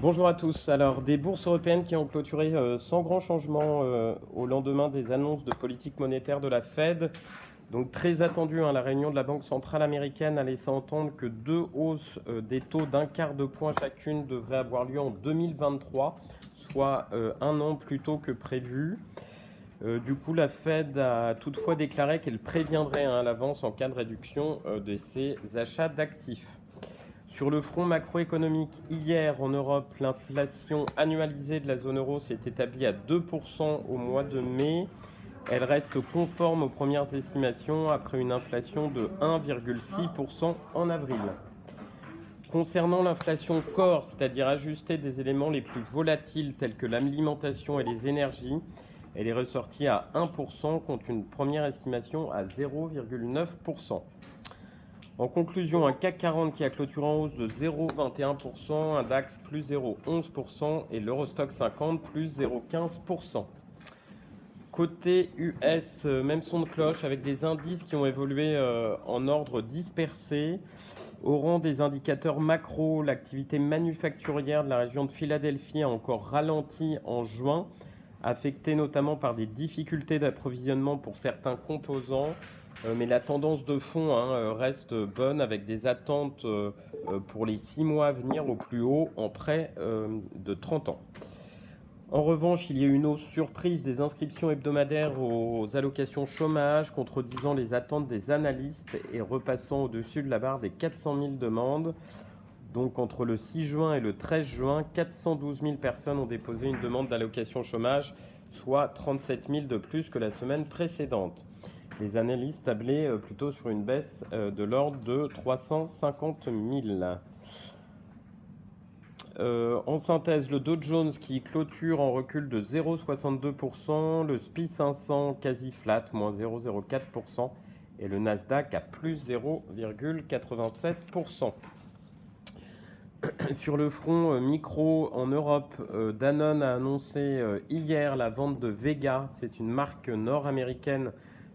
Bonjour à tous. Alors, des bourses européennes qui ont clôturé euh, sans grand changement euh, au lendemain des annonces de politique monétaire de la Fed. Donc, très attendu, hein, la réunion de la Banque centrale américaine a laissé entendre que deux hausses euh, des taux d'un quart de point chacune devraient avoir lieu en 2023, soit un an plus tôt que prévu. du coup, la Fed a toutefois déclaré qu'elle préviendrait hein, à l'avance en cas de réduction de ses achats d'actifs. Sur le front macroéconomique, hier en Europe, l'inflation annualisée de la zone euro s'est établie à 2% au mois de mai. Elle reste conforme aux premières estimations après une inflation de 1,6% en avril. Concernant l'inflation corps, c'est-à-dire ajustée des éléments les plus volatiles tels que l'alimentation et les énergies, elle est ressortie à 1% contre une première estimation à 0,9%. En conclusion, un CAC 40 qui a clôturé en hausse de 0,21%, un DAX plus 0,11% et l'Eurostock 50 plus 0,15%. Côté US, euh, même son de cloche avec des indices qui ont évolué euh, en ordre dispersé. Au rang des indicateurs macro, l'activité manufacturière de la région de Philadelphie a encore ralenti en juin, affectée notamment par des difficultés d'approvisionnement pour certains composants mais la tendance de fond hein, euh, reste bonne avec des attentes euh, pour les six mois à venir au plus haut en près de 30 ans. En revanche, il y a une hausse surprise des inscriptions hebdomadaires aux allocations chômage, contredisant les attentes des analystes et repassant au-dessus de la barre des 400 000 demandes. Donc entre le 6 juin et le 13 juin, 412 000 personnes ont déposé une demande d'allocation chômage, soit 37 000 de plus que la semaine précédente. Les analystes tablaient euh, plutôt sur une baisse euh, de l'ordre de 350 000. Euh, en synthèse, le Dow Jones qui clôture en recul de 0,62%, le SPI 500 quasi flat, moins 0,04%, et le Nasdaq à plus 0,87%. Sur le front micro en Europe, Danone a annoncé hier la vente de Vega, c'est une marque nord-américaine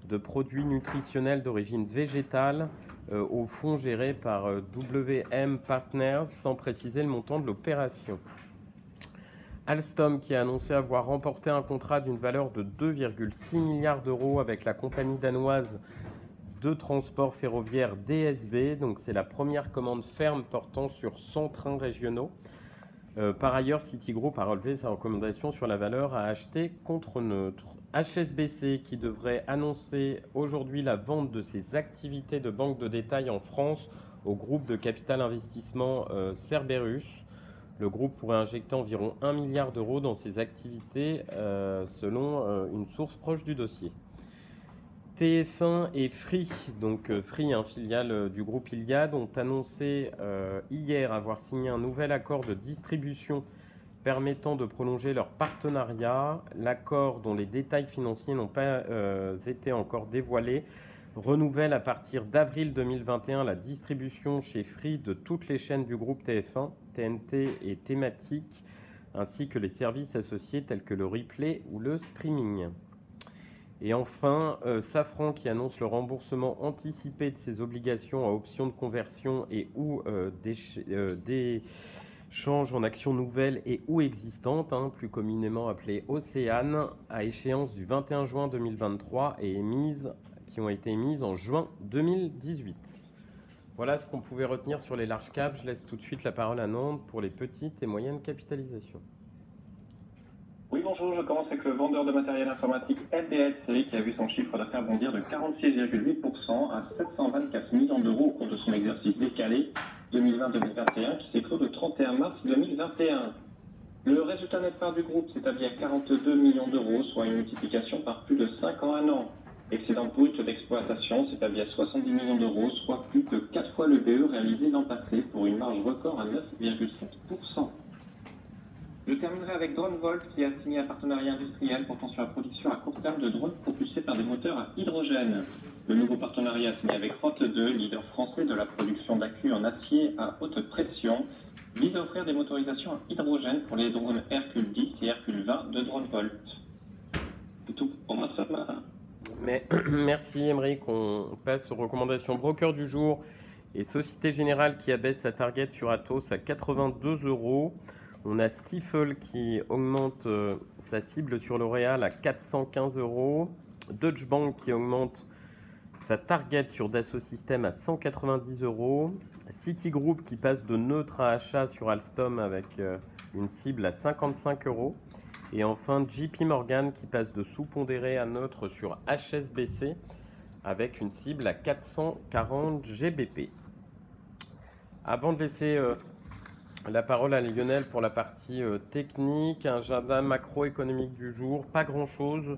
de produits nutritionnels d'origine végétale euh, au fonds géré par euh, WM Partners sans préciser le montant de l'opération. Alstom qui a annoncé avoir remporté un contrat d'une valeur de 2,6 milliards d'euros avec la compagnie danoise de transport ferroviaire DSB. Donc c'est la première commande ferme portant sur 100 trains régionaux. Euh, par ailleurs, Citigroup a relevé sa recommandation sur la valeur à acheter contre neutre. HSBC qui devrait annoncer aujourd'hui la vente de ses activités de banque de détail en France au groupe de capital investissement euh, Cerberus. Le groupe pourrait injecter environ 1 milliard d'euros dans ses activités euh, selon une source proche du dossier. TF1 et Free, donc Free, un filiale du groupe Iliad, ont annoncé hier avoir signé un nouvel accord de distribution permettant de prolonger leur partenariat. L'accord, dont les détails financiers n'ont pas euh, été encore dévoilés, renouvelle à partir d'avril 2021 la distribution chez Free de toutes les chaînes du groupe TF1, TNT et thématique, ainsi que les services associés tels que le replay ou le streaming. Et enfin, euh, Safran qui annonce le remboursement anticipé de ses obligations à option de conversion et ou euh, des change en action nouvelle et ou existante, hein, plus communément appelée Océane, à échéance du 21 juin 2023 et émises, qui ont été émises en juin 2018. Voilà ce qu'on pouvait retenir sur les larges caps. Je laisse tout de suite la parole à Nantes pour les petites et moyennes capitalisations. Oui, bonjour, je commence avec le vendeur de matériel informatique LDSC qui a vu son chiffre d'affaires bondir de 46,8% à 724 millions d'euros au cours de son exercice décalé 2020-2021 qui s'éclot le 31 mars 2021. Le résultat net part du groupe s'établit à 42 millions d'euros, soit une multiplication par plus de 5 en un an. Excédent brut d'exploitation s'établit à 70 millions d'euros, soit plus de 4 fois le BE réalisé l'an passé pour une marge record à 9,7%. Terminerai avec DroneVolt qui a signé un partenariat industriel portant sur la production à court terme de drones propulsés par des moteurs à hydrogène. Le nouveau partenariat signé avec Rote 2, leader français de la production d'accus en acier à haute pression, vise à offrir des motorisations à hydrogène pour les drones Hercule 10 et Hercule 20 de DroneVolt. C'est tout pour moi ce matin. Mais, merci Emery, On passe aux recommandations broker du jour et Société Générale qui abaisse sa target sur Atos à 82 euros. On a Stifel qui augmente euh, sa cible sur L'Oréal à 415 euros. Deutsche Bank qui augmente sa target sur Dassault Systèmes à 190 euros. Citigroup qui passe de neutre à achat sur Alstom avec euh, une cible à 55 euros. Et enfin JP Morgan qui passe de sous-pondéré à neutre sur HSBC avec une cible à 440 GBP. Avant de laisser euh, la parole à Lionel pour la partie euh, technique, un agenda macroéconomique du jour, pas grand-chose.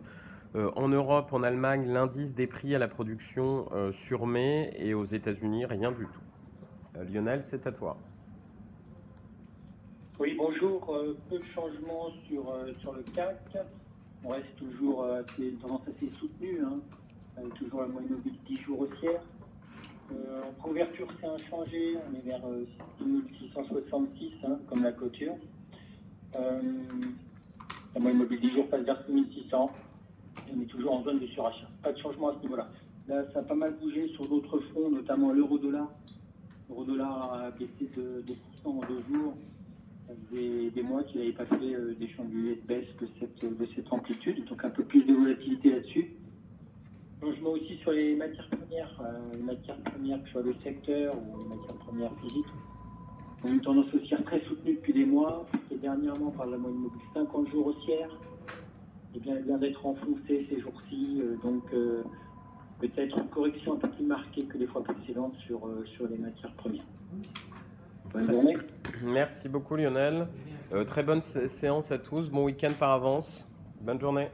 Euh, en Europe, en Allemagne, l'indice des prix à la production sur mai et aux États-Unis, rien du tout. Lionel, c'est à toi. Oui, bonjour. peu de changements sur, sur le CAC. On reste toujours assez, une tendance assez soutenue, hein. toujours la moyenne mobile 10 jours haussière. Euh, en couverture, c'est inchangé. On est vers 6666 euh, hein, comme la clôture. Euh, la moyenne mobile 10 jours passe vers 6600. On est toujours en zone de surachat. Pas de changement à ce niveau-là. Là, ça a pas mal bougé sur d'autres fronts, notamment l'euro-dollar. L'euro-dollar a baissé de 2% en deux jours. Faisait des mois qu'il n'avait pas fait d'échange de baisse de cette, de cette amplitude, donc un peu plus de volatilité là-dessus. Changement aussi sur les matières premières, euh, les matières premières sur le secteur ou les matières premières physiques. On a une tendance haussière très soutenue depuis des mois, et dernièrement par la moyenne mobile 50 jours haussière. Et bien, elle vient d'être enfoncée ces jours-ci, euh, donc euh, peut-être une correction un peu plus marquée que les fois précédentes sur, sur les matières premières. Bonne journée. Merci beaucoup Lionel. très bonne séance à tous. Bon week-end par avance. Bonne journée.